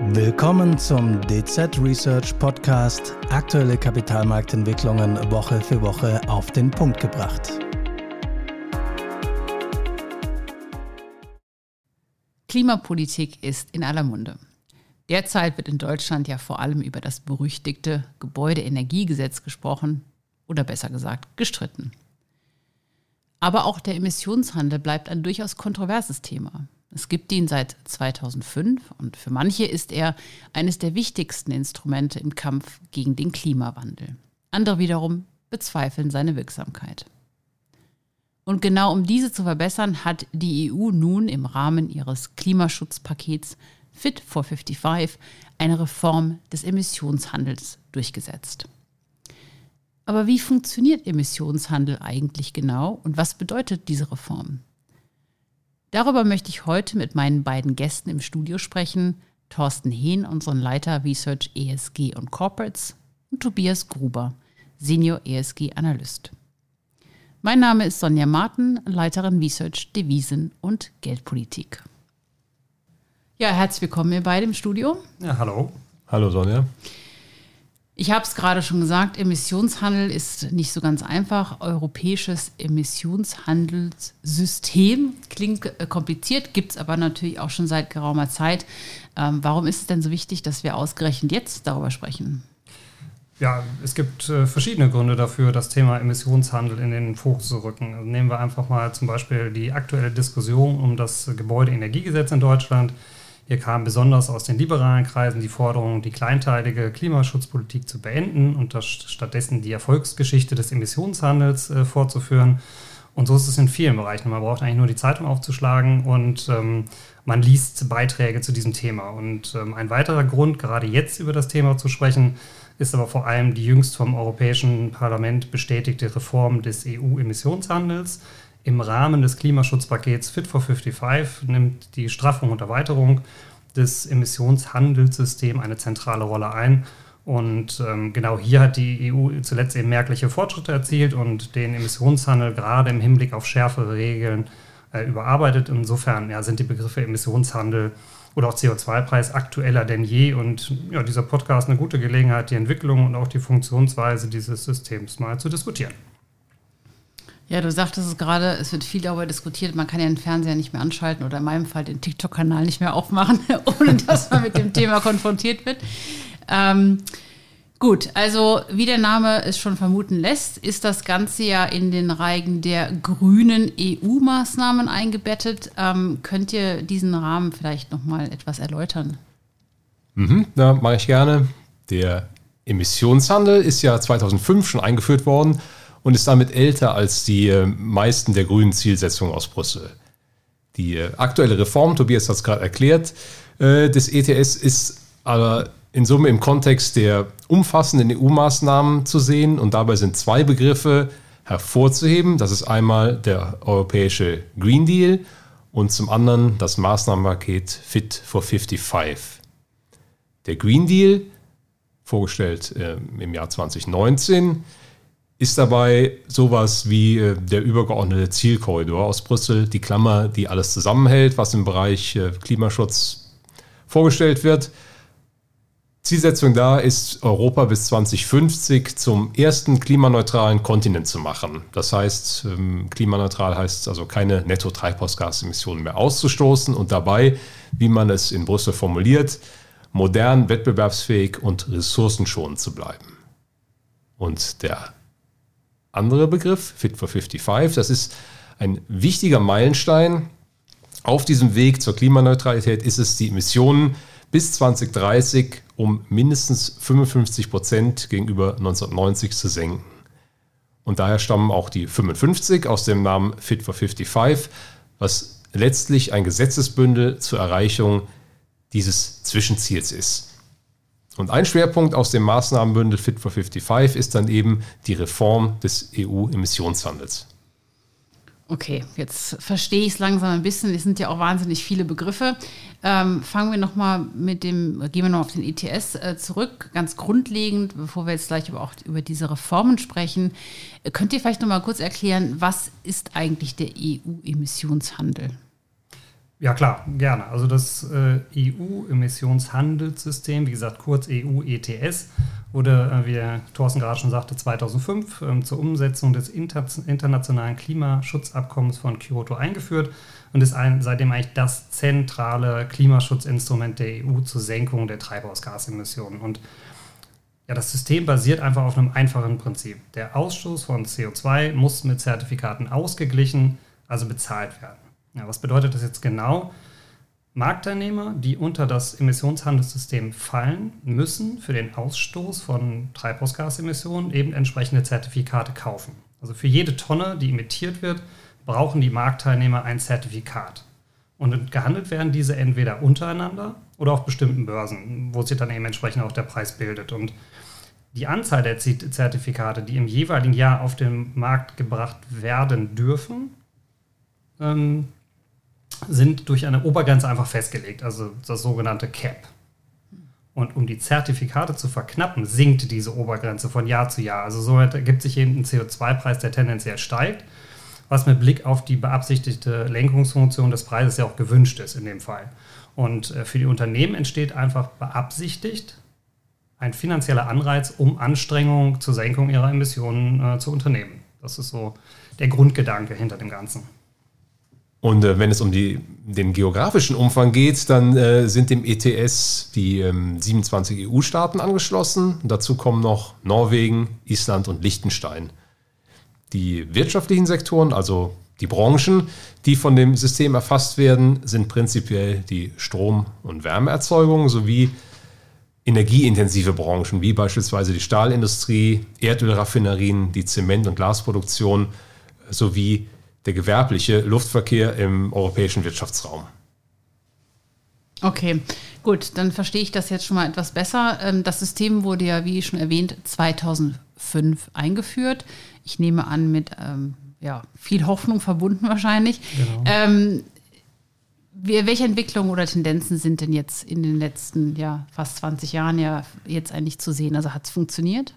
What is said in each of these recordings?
Willkommen zum DZ Research Podcast. Aktuelle Kapitalmarktentwicklungen Woche für Woche auf den Punkt gebracht. Klimapolitik ist in aller Munde. Derzeit wird in Deutschland ja vor allem über das berüchtigte Gebäudeenergiegesetz gesprochen oder besser gesagt gestritten. Aber auch der Emissionshandel bleibt ein durchaus kontroverses Thema. Es gibt ihn seit 2005 und für manche ist er eines der wichtigsten Instrumente im Kampf gegen den Klimawandel. Andere wiederum bezweifeln seine Wirksamkeit. Und genau um diese zu verbessern, hat die EU nun im Rahmen ihres Klimaschutzpakets Fit for 55 eine Reform des Emissionshandels durchgesetzt. Aber wie funktioniert Emissionshandel eigentlich genau und was bedeutet diese Reform? Darüber möchte ich heute mit meinen beiden Gästen im Studio sprechen. Thorsten Hehn, unseren Leiter Research ESG und Corporates und Tobias Gruber, Senior ESG Analyst. Mein Name ist Sonja Martin, Leiterin Research Devisen und Geldpolitik. Ja, herzlich willkommen ihr beide im Studio. Ja, hallo. Hallo Sonja. Ich habe es gerade schon gesagt, Emissionshandel ist nicht so ganz einfach. Europäisches Emissionshandelssystem klingt äh, kompliziert, gibt es aber natürlich auch schon seit geraumer Zeit. Ähm, warum ist es denn so wichtig, dass wir ausgerechnet jetzt darüber sprechen? Ja, es gibt äh, verschiedene Gründe dafür, das Thema Emissionshandel in den Fokus zu rücken. Also nehmen wir einfach mal zum Beispiel die aktuelle Diskussion um das Gebäudeenergiegesetz in Deutschland. Hier kam besonders aus den liberalen Kreisen die Forderung, die kleinteilige Klimaschutzpolitik zu beenden und stattdessen die Erfolgsgeschichte des Emissionshandels äh, fortzuführen. Und so ist es in vielen Bereichen. Man braucht eigentlich nur die Zeitung aufzuschlagen und ähm, man liest Beiträge zu diesem Thema. Und ähm, ein weiterer Grund, gerade jetzt über das Thema zu sprechen, ist aber vor allem die jüngst vom Europäischen Parlament bestätigte Reform des EU-Emissionshandels. Im Rahmen des Klimaschutzpakets Fit for 55 nimmt die Straffung und Erweiterung des Emissionshandelssystems eine zentrale Rolle ein. Und ähm, genau hier hat die EU zuletzt eben merkliche Fortschritte erzielt und den Emissionshandel gerade im Hinblick auf schärfere Regeln äh, überarbeitet. Insofern ja, sind die Begriffe Emissionshandel oder auch CO2-Preis aktueller denn je. Und ja, dieser Podcast eine gute Gelegenheit, die Entwicklung und auch die Funktionsweise dieses Systems mal zu diskutieren. Ja, du sagtest es gerade, es wird viel darüber diskutiert, man kann ja den Fernseher nicht mehr anschalten oder in meinem Fall den TikTok-Kanal nicht mehr aufmachen, ohne dass man mit dem Thema konfrontiert wird. Ähm, gut, also wie der Name es schon vermuten lässt, ist das Ganze ja in den Reigen der grünen EU-Maßnahmen eingebettet. Ähm, könnt ihr diesen Rahmen vielleicht nochmal etwas erläutern? Mhm, ja, mache ich gerne. Der Emissionshandel ist ja 2005 schon eingeführt worden und ist damit älter als die äh, meisten der grünen Zielsetzungen aus Brüssel. Die äh, aktuelle Reform, Tobias hat es gerade erklärt, äh, des ETS ist aber in Summe im Kontext der umfassenden EU-Maßnahmen zu sehen und dabei sind zwei Begriffe hervorzuheben. Das ist einmal der europäische Green Deal und zum anderen das Maßnahmenpaket Fit for 55. Der Green Deal, vorgestellt äh, im Jahr 2019, ist dabei sowas wie äh, der übergeordnete Zielkorridor aus Brüssel, die Klammer, die alles zusammenhält, was im Bereich äh, Klimaschutz vorgestellt wird. Zielsetzung da ist, Europa bis 2050 zum ersten klimaneutralen Kontinent zu machen. Das heißt, ähm, klimaneutral heißt also keine Netto-Treibhausgasemissionen mehr auszustoßen und dabei, wie man es in Brüssel formuliert, modern, wettbewerbsfähig und ressourcenschonend zu bleiben. Und der andere Begriff, Fit for 55. Das ist ein wichtiger Meilenstein. Auf diesem Weg zur Klimaneutralität ist es, die Emissionen bis 2030 um mindestens 55 Prozent gegenüber 1990 zu senken. Und daher stammen auch die 55 aus dem Namen Fit for 55, was letztlich ein Gesetzesbündel zur Erreichung dieses Zwischenziels ist. Und ein Schwerpunkt aus dem Maßnahmenbündel Fit for 55 ist dann eben die Reform des EU-Emissionshandels. Okay, jetzt verstehe ich es langsam ein bisschen. Es sind ja auch wahnsinnig viele Begriffe. Ähm, fangen wir nochmal mit dem, gehen wir noch auf den ETS äh, zurück, ganz grundlegend, bevor wir jetzt gleich über, auch über diese Reformen sprechen. Könnt ihr vielleicht nochmal kurz erklären, was ist eigentlich der EU-Emissionshandel? Ja klar, gerne. Also das äh, EU-Emissionshandelssystem, wie gesagt kurz EU-ETS, wurde, äh, wie Thorsten gerade schon sagte, 2005 äh, zur Umsetzung des Inter internationalen Klimaschutzabkommens von Kyoto eingeführt und ist ein, seitdem eigentlich das zentrale Klimaschutzinstrument der EU zur Senkung der Treibhausgasemissionen. Und ja, das System basiert einfach auf einem einfachen Prinzip. Der Ausstoß von CO2 muss mit Zertifikaten ausgeglichen, also bezahlt werden. Ja, was bedeutet das jetzt genau? Marktteilnehmer, die unter das Emissionshandelssystem fallen, müssen für den Ausstoß von Treibhausgasemissionen eben entsprechende Zertifikate kaufen. Also für jede Tonne, die emittiert wird, brauchen die Marktteilnehmer ein Zertifikat. Und gehandelt werden diese entweder untereinander oder auf bestimmten Börsen, wo sich dann eben entsprechend auch der Preis bildet. Und die Anzahl der Zertifikate, die im jeweiligen Jahr auf den Markt gebracht werden dürfen, ähm, sind durch eine Obergrenze einfach festgelegt, also das sogenannte CAP. Und um die Zertifikate zu verknappen, sinkt diese Obergrenze von Jahr zu Jahr. Also somit ergibt sich eben ein CO2-Preis, der tendenziell steigt, was mit Blick auf die beabsichtigte Lenkungsfunktion des Preises ja auch gewünscht ist in dem Fall. Und äh, für die Unternehmen entsteht einfach beabsichtigt ein finanzieller Anreiz, um Anstrengungen zur Senkung ihrer Emissionen äh, zu unternehmen. Das ist so der Grundgedanke hinter dem Ganzen. Und äh, wenn es um die, den geografischen Umfang geht, dann äh, sind dem ETS die ähm, 27 EU-Staaten angeschlossen. Dazu kommen noch Norwegen, Island und Liechtenstein. Die wirtschaftlichen Sektoren, also die Branchen, die von dem System erfasst werden, sind prinzipiell die Strom- und Wärmeerzeugung sowie energieintensive Branchen, wie beispielsweise die Stahlindustrie, Erdölraffinerien, die Zement- und Glasproduktion sowie der gewerbliche Luftverkehr im europäischen Wirtschaftsraum. Okay, gut, dann verstehe ich das jetzt schon mal etwas besser. Ähm, das System wurde ja, wie schon erwähnt, 2005 eingeführt. Ich nehme an, mit ähm, ja, viel Hoffnung verbunden wahrscheinlich. Genau. Ähm, welche Entwicklungen oder Tendenzen sind denn jetzt in den letzten ja, fast 20 Jahren ja jetzt eigentlich zu sehen? Also hat es funktioniert?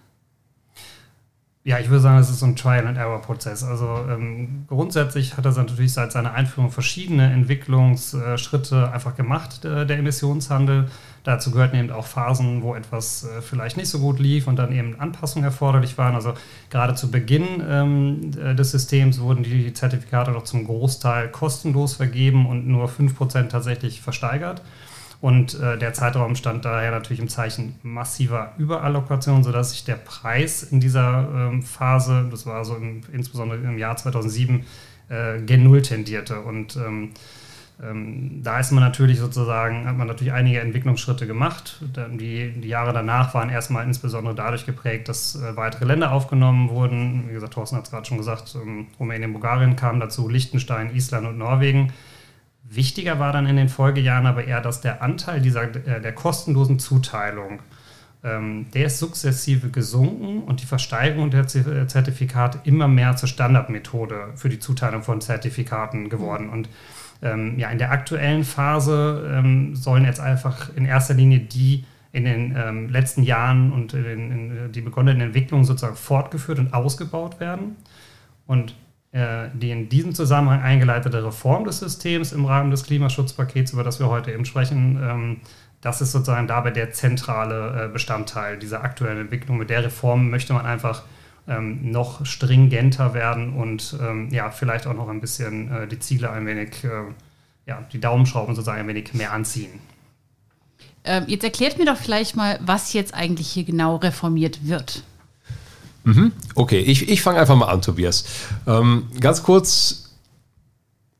Ja, ich würde sagen, es ist so ein Trial-and-Error-Prozess. Also ähm, grundsätzlich hat er natürlich seit seiner Einführung verschiedene Entwicklungsschritte einfach gemacht, der, der Emissionshandel. Dazu gehörten eben auch Phasen, wo etwas äh, vielleicht nicht so gut lief und dann eben Anpassungen erforderlich waren. Also gerade zu Beginn ähm, äh, des Systems wurden die Zertifikate noch zum Großteil kostenlos vergeben und nur 5% tatsächlich versteigert. Und äh, der Zeitraum stand daher natürlich im Zeichen massiver Überallokation, sodass sich der Preis in dieser ähm, Phase, das war so im, insbesondere im Jahr 2007, äh, gen Null tendierte. Und ähm, ähm, da ist man natürlich sozusagen, hat man natürlich einige Entwicklungsschritte gemacht. Die, die Jahre danach waren erstmal insbesondere dadurch geprägt, dass äh, weitere Länder aufgenommen wurden. Wie gesagt, Thorsten hat es gerade schon gesagt, ähm, Rumänien, Bulgarien kamen dazu, Liechtenstein, Island und Norwegen. Wichtiger war dann in den Folgejahren aber eher, dass der Anteil dieser, äh, der kostenlosen Zuteilung, ähm, der ist sukzessive gesunken und die Versteigerung der äh, Zertifikate immer mehr zur Standardmethode für die Zuteilung von Zertifikaten geworden. Mhm. Und ähm, ja, in der aktuellen Phase ähm, sollen jetzt einfach in erster Linie die in den ähm, letzten Jahren und in, in die begonnenen Entwicklungen sozusagen fortgeführt und ausgebaut werden. Und äh, die in diesem Zusammenhang eingeleitete Reform des Systems im Rahmen des Klimaschutzpakets, über das wir heute eben sprechen, ähm, das ist sozusagen dabei der zentrale äh, Bestandteil dieser aktuellen Entwicklung. Mit der Reform möchte man einfach ähm, noch stringenter werden und ähm, ja, vielleicht auch noch ein bisschen äh, die Ziele ein wenig, ja, die Daumenschrauben sozusagen ein wenig mehr anziehen. Jetzt erklärt mir doch vielleicht mal, was jetzt eigentlich hier genau reformiert wird. Mhm. Okay, ich, ich fange einfach mal an, Tobias. Ähm, ganz kurz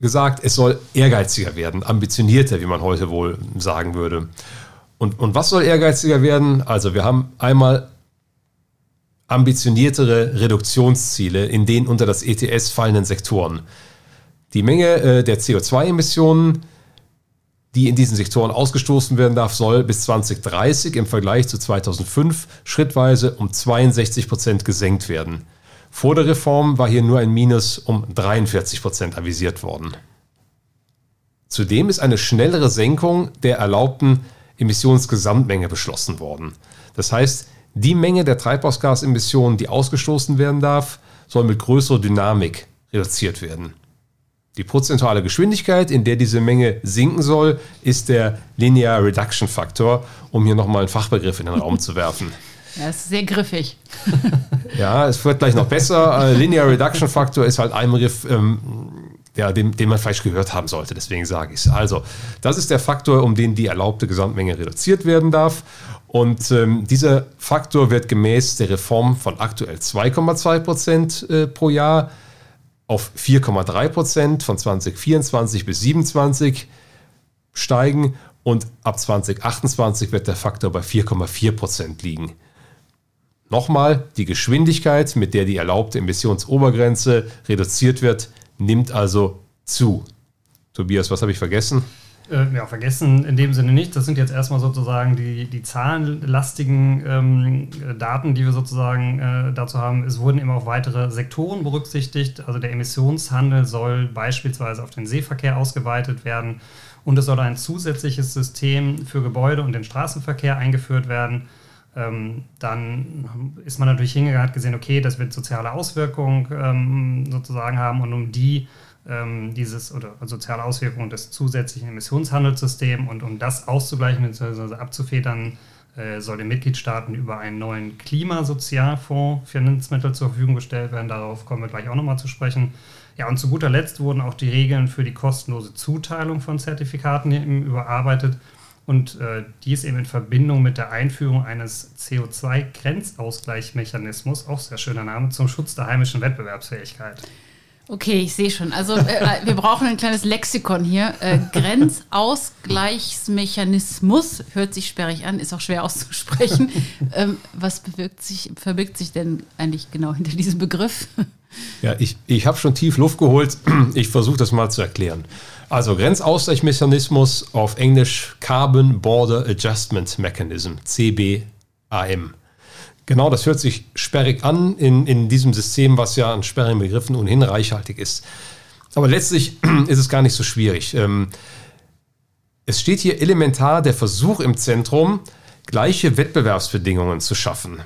gesagt, es soll ehrgeiziger werden, ambitionierter, wie man heute wohl sagen würde. Und, und was soll ehrgeiziger werden? Also wir haben einmal ambitioniertere Reduktionsziele in den unter das ETS fallenden Sektoren. Die Menge äh, der CO2-Emissionen die in diesen Sektoren ausgestoßen werden darf, soll bis 2030 im Vergleich zu 2005 schrittweise um 62 Prozent gesenkt werden. Vor der Reform war hier nur ein Minus um 43 Prozent avisiert worden. Zudem ist eine schnellere Senkung der erlaubten Emissionsgesamtmenge beschlossen worden. Das heißt, die Menge der Treibhausgasemissionen, die ausgestoßen werden darf, soll mit größerer Dynamik reduziert werden. Die prozentuale Geschwindigkeit, in der diese Menge sinken soll, ist der Linear Reduction Faktor, um hier nochmal einen Fachbegriff in den Raum zu werfen. Ja, ist sehr griffig. ja, es wird gleich noch besser. Äh, Linear Reduction Faktor ist halt ein Begriff, ähm, ja, den, den man vielleicht gehört haben sollte, deswegen sage ich es. Also, das ist der Faktor, um den die erlaubte Gesamtmenge reduziert werden darf. Und ähm, dieser Faktor wird gemäß der Reform von aktuell 2,2 Prozent äh, pro Jahr auf 4,3 Prozent von 2024 bis 2027 steigen und ab 2028 wird der Faktor bei 4,4 Prozent liegen. Nochmal, die Geschwindigkeit, mit der die erlaubte Emissionsobergrenze reduziert wird, nimmt also zu. Tobias, was habe ich vergessen? Äh, ja, vergessen in dem Sinne nicht. Das sind jetzt erstmal sozusagen die, die zahlenlastigen ähm, Daten, die wir sozusagen äh, dazu haben. Es wurden eben auch weitere Sektoren berücksichtigt. Also der Emissionshandel soll beispielsweise auf den Seeverkehr ausgeweitet werden und es soll ein zusätzliches System für Gebäude und den Straßenverkehr eingeführt werden. Ähm, dann ist man natürlich hingegangen, hat gesehen, okay, das wird soziale Auswirkungen ähm, sozusagen haben und um die ähm, dieses oder soziale Auswirkungen des zusätzlichen Emissionshandelssystems und um das auszugleichen bzw. abzufedern, äh, soll den Mitgliedstaaten über einen neuen Klimasozialfonds Finanzmittel zur Verfügung gestellt werden. Darauf kommen wir gleich auch nochmal zu sprechen. Ja, und zu guter Letzt wurden auch die Regeln für die kostenlose Zuteilung von Zertifikaten überarbeitet. Und äh, dies eben in Verbindung mit der Einführung eines CO2-Grenzausgleichsmechanismus, auch sehr schöner Name, zum Schutz der heimischen Wettbewerbsfähigkeit. Okay, ich sehe schon. Also äh, wir brauchen ein kleines Lexikon hier. Äh, Grenzausgleichsmechanismus hört sich sperrig an, ist auch schwer auszusprechen. Ähm, was sich, verbirgt sich denn eigentlich genau hinter diesem Begriff? Ja, ich, ich habe schon tief Luft geholt. Ich versuche das mal zu erklären. Also Grenzausgleichsmechanismus auf Englisch Carbon Border Adjustment Mechanism, CBAM. Genau, das hört sich sperrig an in, in diesem System, was ja an sperrigen Begriffen ohnehin reichhaltig ist. Aber letztlich ist es gar nicht so schwierig. Ähm, es steht hier elementar der Versuch im Zentrum, gleiche Wettbewerbsbedingungen zu schaffen.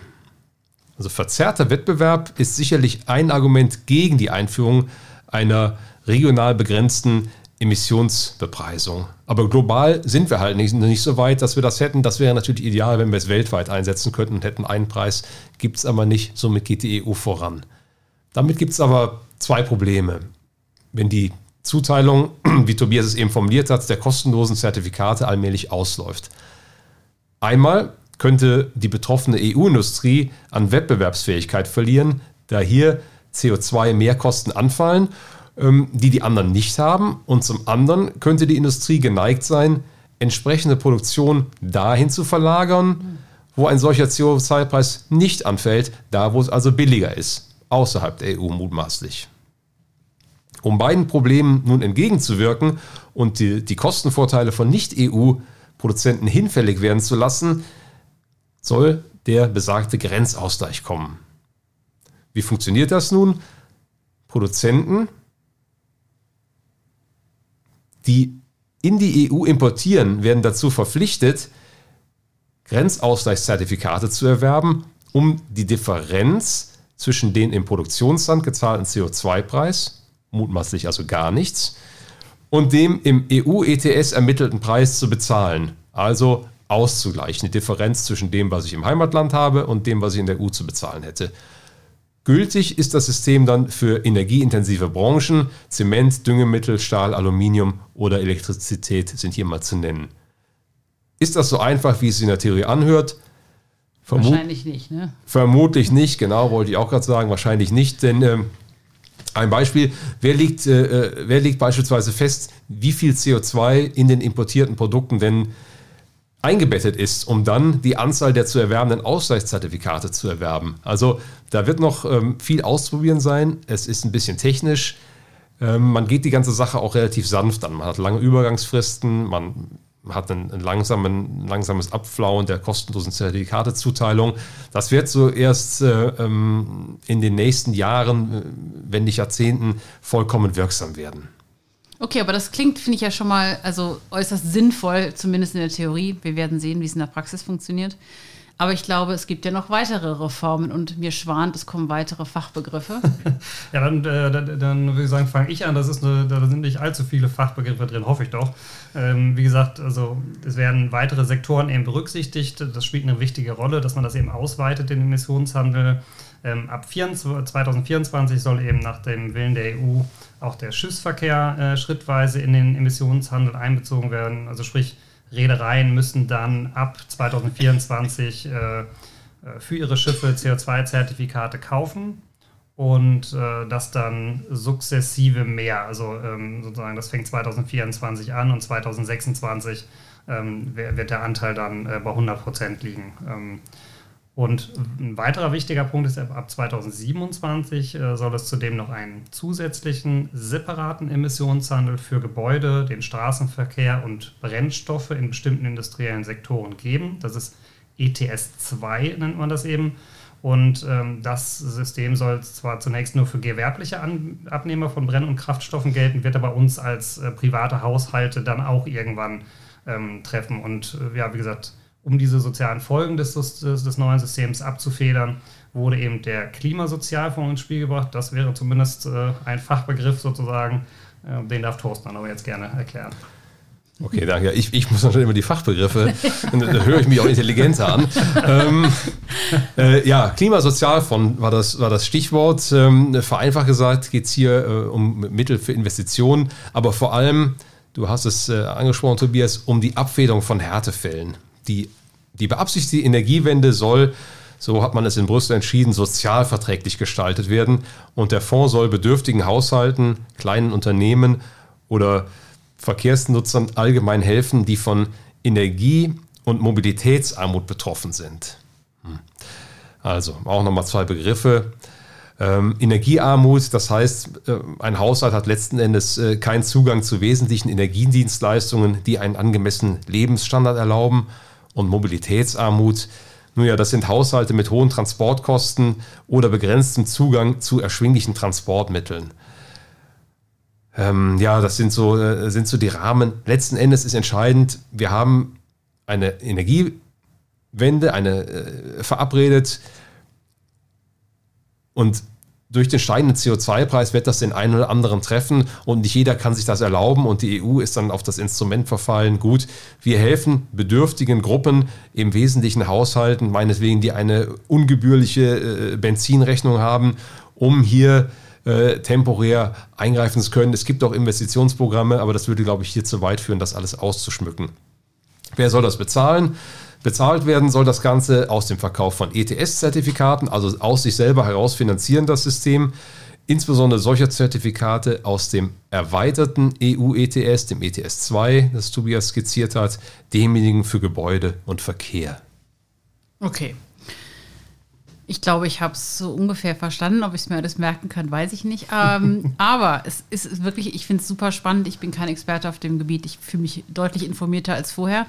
Also verzerrter Wettbewerb ist sicherlich ein Argument gegen die Einführung einer regional begrenzten Emissionsbepreisung. Aber global sind wir halt nicht, nicht so weit, dass wir das hätten. Das wäre natürlich ideal, wenn wir es weltweit einsetzen könnten und hätten einen Preis. Gibt es aber nicht, somit geht die EU voran. Damit gibt es aber zwei Probleme. Wenn die Zuteilung, wie Tobias es eben formuliert hat, der kostenlosen Zertifikate allmählich ausläuft. Einmal könnte die betroffene EU-Industrie an Wettbewerbsfähigkeit verlieren, da hier CO2-Mehrkosten anfallen die die anderen nicht haben. Und zum anderen könnte die Industrie geneigt sein, entsprechende Produktion dahin zu verlagern, wo ein solcher CO2-Preis nicht anfällt, da wo es also billiger ist, außerhalb der EU mutmaßlich. Um beiden Problemen nun entgegenzuwirken und die, die Kostenvorteile von Nicht-EU-Produzenten hinfällig werden zu lassen, soll der besagte Grenzausgleich kommen. Wie funktioniert das nun? Produzenten die in die EU importieren, werden dazu verpflichtet, Grenzausgleichszertifikate zu erwerben, um die Differenz zwischen den im Produktionsland gezahlten CO2-Preis, mutmaßlich also gar nichts, und dem im EU-ETS ermittelten Preis zu bezahlen. Also auszugleichen, die Differenz zwischen dem, was ich im Heimatland habe und dem, was ich in der EU zu bezahlen hätte. Gültig ist das System dann für energieintensive Branchen. Zement, Düngemittel, Stahl, Aluminium oder Elektrizität sind hier mal zu nennen. Ist das so einfach, wie es sich in der Theorie anhört? Vermu wahrscheinlich nicht, ne? Vermutlich nicht, genau, wollte ich auch gerade sagen, wahrscheinlich nicht, denn äh, ein Beispiel, wer legt, äh, äh, wer legt beispielsweise fest, wie viel CO2 in den importierten Produkten denn eingebettet ist, um dann die Anzahl der zu erwerbenden Ausgleichszertifikate zu erwerben. Also da wird noch ähm, viel ausprobieren sein. Es ist ein bisschen technisch. Ähm, man geht die ganze Sache auch relativ sanft an. Man hat lange Übergangsfristen, man hat ein, ein, langsamen, langsames Abflauen der kostenlosen Zertifikatezuteilung. Das wird so erst äh, ähm, in den nächsten Jahren, äh, wenn nicht Jahrzehnten, vollkommen wirksam werden. Okay, aber das klingt, finde ich ja schon mal also äußerst sinnvoll, zumindest in der Theorie. Wir werden sehen, wie es in der Praxis funktioniert. Aber ich glaube, es gibt ja noch weitere Reformen und mir schwant, es kommen weitere Fachbegriffe. ja, dann, äh, dann, dann, würde ich sagen, fange ich an. Das ist eine, da sind nicht allzu viele Fachbegriffe drin, hoffe ich doch. Ähm, wie gesagt, also es werden weitere Sektoren eben berücksichtigt. Das spielt eine wichtige Rolle, dass man das eben ausweitet, den Emissionshandel. Ähm, ab 24, 2024 soll eben nach dem Willen der EU auch der Schiffsverkehr äh, schrittweise in den Emissionshandel einbezogen werden. Also sprich, Reedereien müssen dann ab 2024 äh, äh, für ihre Schiffe CO2-Zertifikate kaufen und äh, das dann sukzessive mehr. Also ähm, sozusagen, das fängt 2024 an und 2026 ähm, wird der Anteil dann äh, bei 100 Prozent liegen. Ähm, und ein weiterer wichtiger Punkt ist, ab 2027 äh, soll es zudem noch einen zusätzlichen separaten Emissionshandel für Gebäude, den Straßenverkehr und Brennstoffe in bestimmten industriellen Sektoren geben. Das ist ETS 2, nennt man das eben. Und ähm, das System soll zwar zunächst nur für gewerbliche An Abnehmer von Brenn- und Kraftstoffen gelten, wird aber uns als äh, private Haushalte dann auch irgendwann ähm, treffen. Und äh, ja, wie gesagt, um diese sozialen Folgen des, des, des, neuen Systems abzufedern, wurde eben der Klimasozialfonds ins Spiel gebracht. Das wäre zumindest äh, ein Fachbegriff sozusagen. Äh, den darf Thorsten aber jetzt gerne erklären. Okay, danke. Ich, ich muss natürlich immer die Fachbegriffe, da höre ich mich auch intelligenter an. ähm, äh, ja, Klimasozialfonds war das, war das Stichwort. Ähm, vereinfacht gesagt geht es hier äh, um Mittel für Investitionen, aber vor allem, du hast es äh, angesprochen, Tobias, um die Abfederung von Härtefällen die, die beabsichtigte Energiewende soll, so hat man es in Brüssel entschieden, sozialverträglich gestaltet werden. Und der Fonds soll bedürftigen Haushalten, kleinen Unternehmen oder Verkehrsnutzern allgemein helfen, die von Energie- und Mobilitätsarmut betroffen sind. Hm. Also auch nochmal zwei Begriffe. Ähm, Energiearmut, das heißt, äh, ein Haushalt hat letzten Endes äh, keinen Zugang zu wesentlichen Energiedienstleistungen, die einen angemessenen Lebensstandard erlauben und Mobilitätsarmut. Nun ja, das sind Haushalte mit hohen Transportkosten oder begrenztem Zugang zu erschwinglichen Transportmitteln. Ähm, ja, das sind so, äh, sind so die Rahmen. Letzten Endes ist entscheidend, wir haben eine Energiewende, eine äh, verabredet und durch den steigenden CO2-Preis wird das den einen oder anderen treffen und nicht jeder kann sich das erlauben und die EU ist dann auf das Instrument verfallen. Gut, wir helfen bedürftigen Gruppen, im Wesentlichen Haushalten, meinetwegen, die eine ungebührliche äh, Benzinrechnung haben, um hier äh, temporär eingreifen zu können. Es gibt auch Investitionsprogramme, aber das würde, glaube ich, hier zu weit führen, das alles auszuschmücken. Wer soll das bezahlen? Bezahlt werden soll das Ganze aus dem Verkauf von ETS-Zertifikaten, also aus sich selber heraus finanzieren das System. Insbesondere solcher Zertifikate aus dem erweiterten EU-ETS, dem ETS 2, das Tobias skizziert hat, demjenigen für Gebäude und Verkehr. Okay. Ich glaube, ich habe es so ungefähr verstanden. Ob ich es mir alles merken kann, weiß ich nicht. Ähm, aber es ist wirklich, ich finde es super spannend. Ich bin kein Experte auf dem Gebiet. Ich fühle mich deutlich informierter als vorher.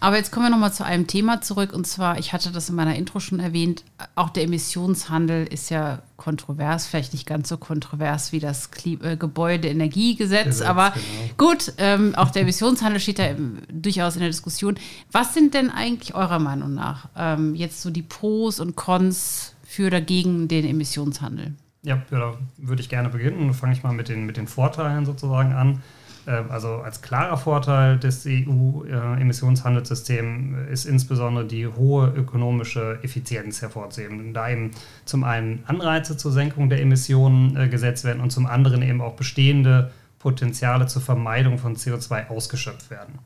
Aber jetzt kommen wir nochmal zu einem Thema zurück. Und zwar, ich hatte das in meiner Intro schon erwähnt, auch der Emissionshandel ist ja kontrovers, vielleicht nicht ganz so kontrovers wie das äh, Gebäudeenergiegesetz. aber genau. gut, ähm, auch der Emissionshandel steht da durchaus in der Diskussion. Was sind denn eigentlich eurer Meinung nach ähm, jetzt so die Pros und Cons für oder gegen den Emissionshandel? Ja, ja da würde ich gerne beginnen. Fange ich mal mit den, mit den Vorteilen sozusagen an. Ähm, also als klarer Vorteil des EU-Emissionshandelssystems ist insbesondere die hohe ökonomische Effizienz hervorzuheben, da eben zum einen Anreize zur Senkung der Emissionen äh, gesetzt werden und zum anderen eben auch bestehende Potenziale zur Vermeidung von CO2 ausgeschöpft werden.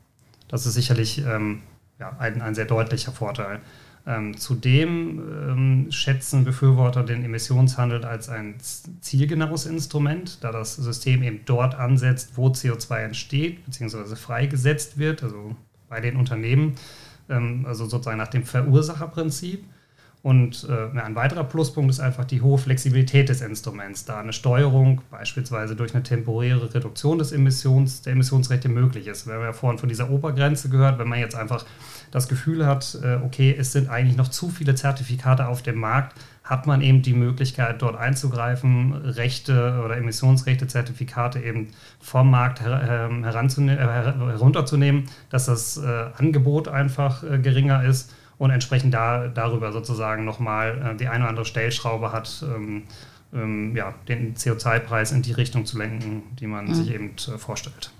Das ist sicherlich ähm, ja, ein, ein sehr deutlicher Vorteil. Ähm, zudem ähm, schätzen Befürworter den Emissionshandel als ein zielgenaues Instrument, da das System eben dort ansetzt, wo CO2 entsteht bzw. freigesetzt wird, also bei den Unternehmen, ähm, also sozusagen nach dem Verursacherprinzip. Und äh, ein weiterer Pluspunkt ist einfach die hohe Flexibilität des Instruments, da eine Steuerung beispielsweise durch eine temporäre Reduktion des Emissions, der Emissionsrechte möglich ist. Wir haben ja vorhin von dieser Obergrenze gehört, wenn man jetzt einfach das Gefühl hat, äh, okay, es sind eigentlich noch zu viele Zertifikate auf dem Markt, hat man eben die Möglichkeit, dort einzugreifen, Rechte oder Emissionsrechte, Zertifikate eben vom Markt ähm, äh, herunterzunehmen, dass das äh, Angebot einfach geringer ist und entsprechend da, darüber sozusagen nochmal äh, die eine oder andere Stellschraube hat, ähm, ähm, ja, den CO2-Preis in die Richtung zu lenken, die man mhm. sich eben äh, vorstellt.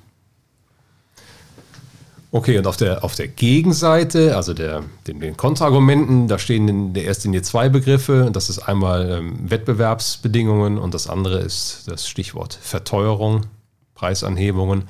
Okay, und auf der, auf der Gegenseite, also der, den, den Kontraargumenten, da stehen in der ersten Linie zwei Begriffe. Das ist einmal ähm, Wettbewerbsbedingungen und das andere ist das Stichwort Verteuerung, Preisanhebungen.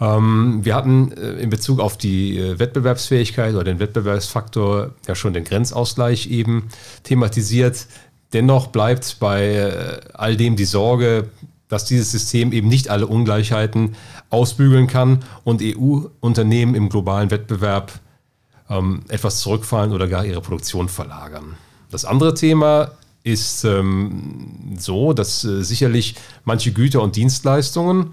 Ähm, wir hatten äh, in Bezug auf die äh, Wettbewerbsfähigkeit oder den Wettbewerbsfaktor ja schon den Grenzausgleich eben thematisiert. Dennoch bleibt bei äh, all dem die Sorge, dass dieses System eben nicht alle Ungleichheiten ausbügeln kann und EU-Unternehmen im globalen Wettbewerb ähm, etwas zurückfallen oder gar ihre Produktion verlagern. Das andere Thema ist ähm, so, dass sicherlich manche Güter und Dienstleistungen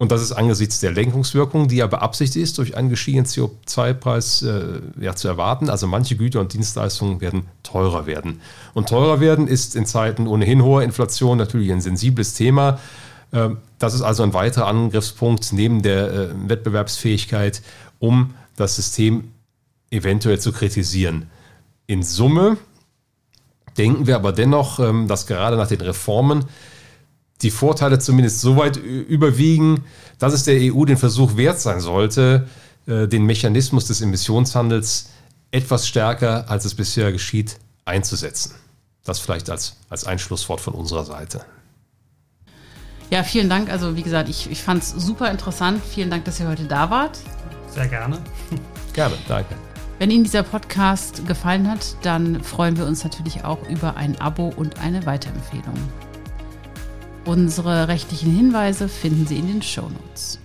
und das ist angesichts der Lenkungswirkung, die ja beabsichtigt ist, durch einen gestiegenen CO2-Preis äh, ja, zu erwarten. Also manche Güter und Dienstleistungen werden teurer werden. Und teurer werden ist in Zeiten ohnehin hoher Inflation natürlich ein sensibles Thema. Äh, das ist also ein weiterer Angriffspunkt neben der äh, Wettbewerbsfähigkeit, um das System eventuell zu kritisieren. In Summe denken wir aber dennoch, ähm, dass gerade nach den Reformen die Vorteile zumindest so weit überwiegen, dass es der EU den Versuch wert sein sollte, äh, den Mechanismus des Emissionshandels etwas stärker, als es bisher geschieht, einzusetzen. Das vielleicht als, als Einschlusswort von unserer Seite. Ja, vielen Dank. Also wie gesagt, ich, ich fand es super interessant. Vielen Dank, dass ihr heute da wart. Sehr gerne. Gerne, danke. Wenn Ihnen dieser Podcast gefallen hat, dann freuen wir uns natürlich auch über ein Abo und eine Weiterempfehlung. Unsere rechtlichen Hinweise finden Sie in den Show Notes.